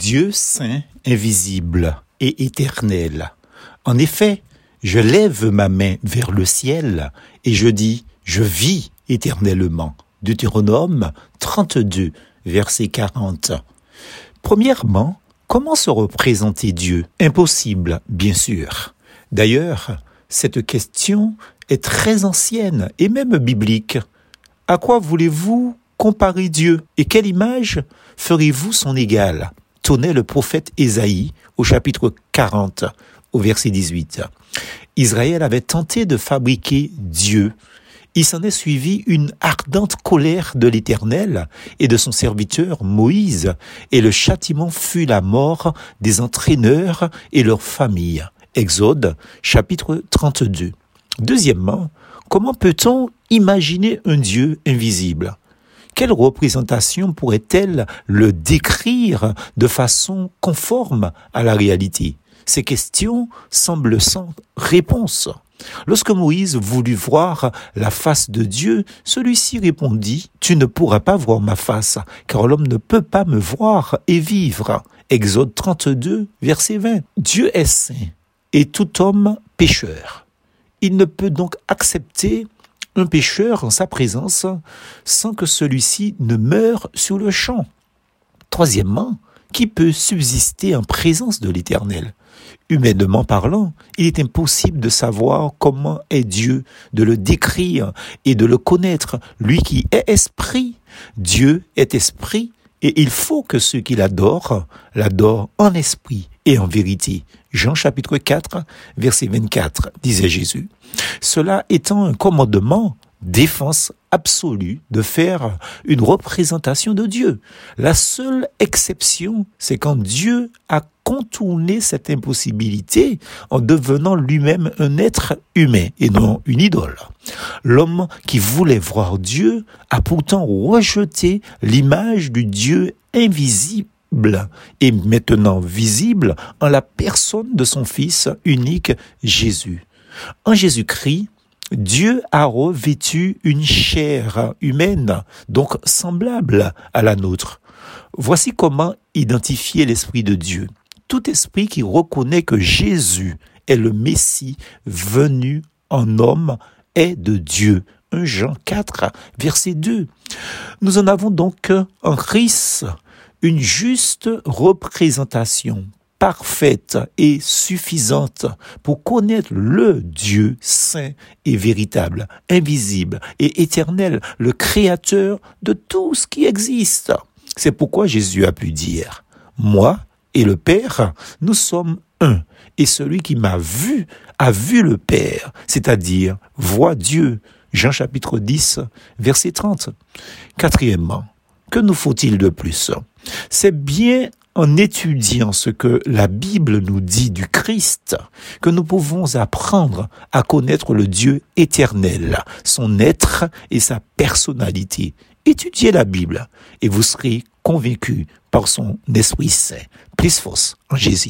Dieu saint, invisible et éternel. En effet, je lève ma main vers le ciel et je dis, je vis éternellement. Deutéronome 32, verset 40. Premièrement, comment se représenter Dieu? Impossible, bien sûr. D'ailleurs, cette question est très ancienne et même biblique. À quoi voulez-vous comparer Dieu? Et quelle image ferez-vous son égal Le prophète Ésaïe au chapitre 40 au verset 18. Israël avait tenté de fabriquer Dieu. Il s'en est suivi une ardente colère de l'Éternel et de son serviteur Moïse, et le châtiment fut la mort des entraîneurs et leurs familles. Exode chapitre 32. Deuxièmement, comment peut-on imaginer un Dieu invisible? Quelle représentation pourrait-elle le décrire de façon conforme à la réalité? Ces questions semblent sans réponse. Lorsque Moïse voulut voir la face de Dieu, celui-ci répondit, Tu ne pourras pas voir ma face, car l'homme ne peut pas me voir et vivre. Exode 32, verset 20. Dieu est saint et tout homme pécheur. Il ne peut donc accepter un pécheur en sa présence sans que celui-ci ne meure sur le champ. Troisièmement, qui peut subsister en présence de l'Éternel? Humainement parlant, il est impossible de savoir comment est Dieu, de le décrire et de le connaître, lui qui est esprit. Dieu est esprit et il faut que ceux qui l'adorent l'adorent en esprit et en vérité. Jean chapitre 4, verset 24, disait Jésus. Cela étant un commandement, défense absolue de faire une représentation de Dieu. La seule exception, c'est quand Dieu a contourné cette impossibilité en devenant lui-même un être humain et non une idole. L'homme qui voulait voir Dieu a pourtant rejeté l'image du Dieu invisible et maintenant visible en la personne de son Fils unique Jésus. En Jésus-Christ, Dieu a revêtu une chair humaine, donc semblable à la nôtre. Voici comment identifier l'Esprit de Dieu. Tout esprit qui reconnaît que Jésus est le Messie venu en homme est de Dieu. 1 Jean 4, verset 2. Nous en avons donc en Christ une juste représentation parfaite et suffisante pour connaître le Dieu saint et véritable, invisible et éternel, le créateur de tout ce qui existe. C'est pourquoi Jésus a pu dire, moi et le Père, nous sommes un, et celui qui m'a vu a vu le Père, c'est-à-dire voit Dieu. Jean chapitre 10, verset 30. Quatrièmement, que nous faut-il de plus? C'est bien en étudiant ce que la Bible nous dit du Christ que nous pouvons apprendre à connaître le Dieu éternel, son être et sa personnalité. Étudiez la Bible et vous serez convaincu par son Esprit Saint. Plus force en Jésus.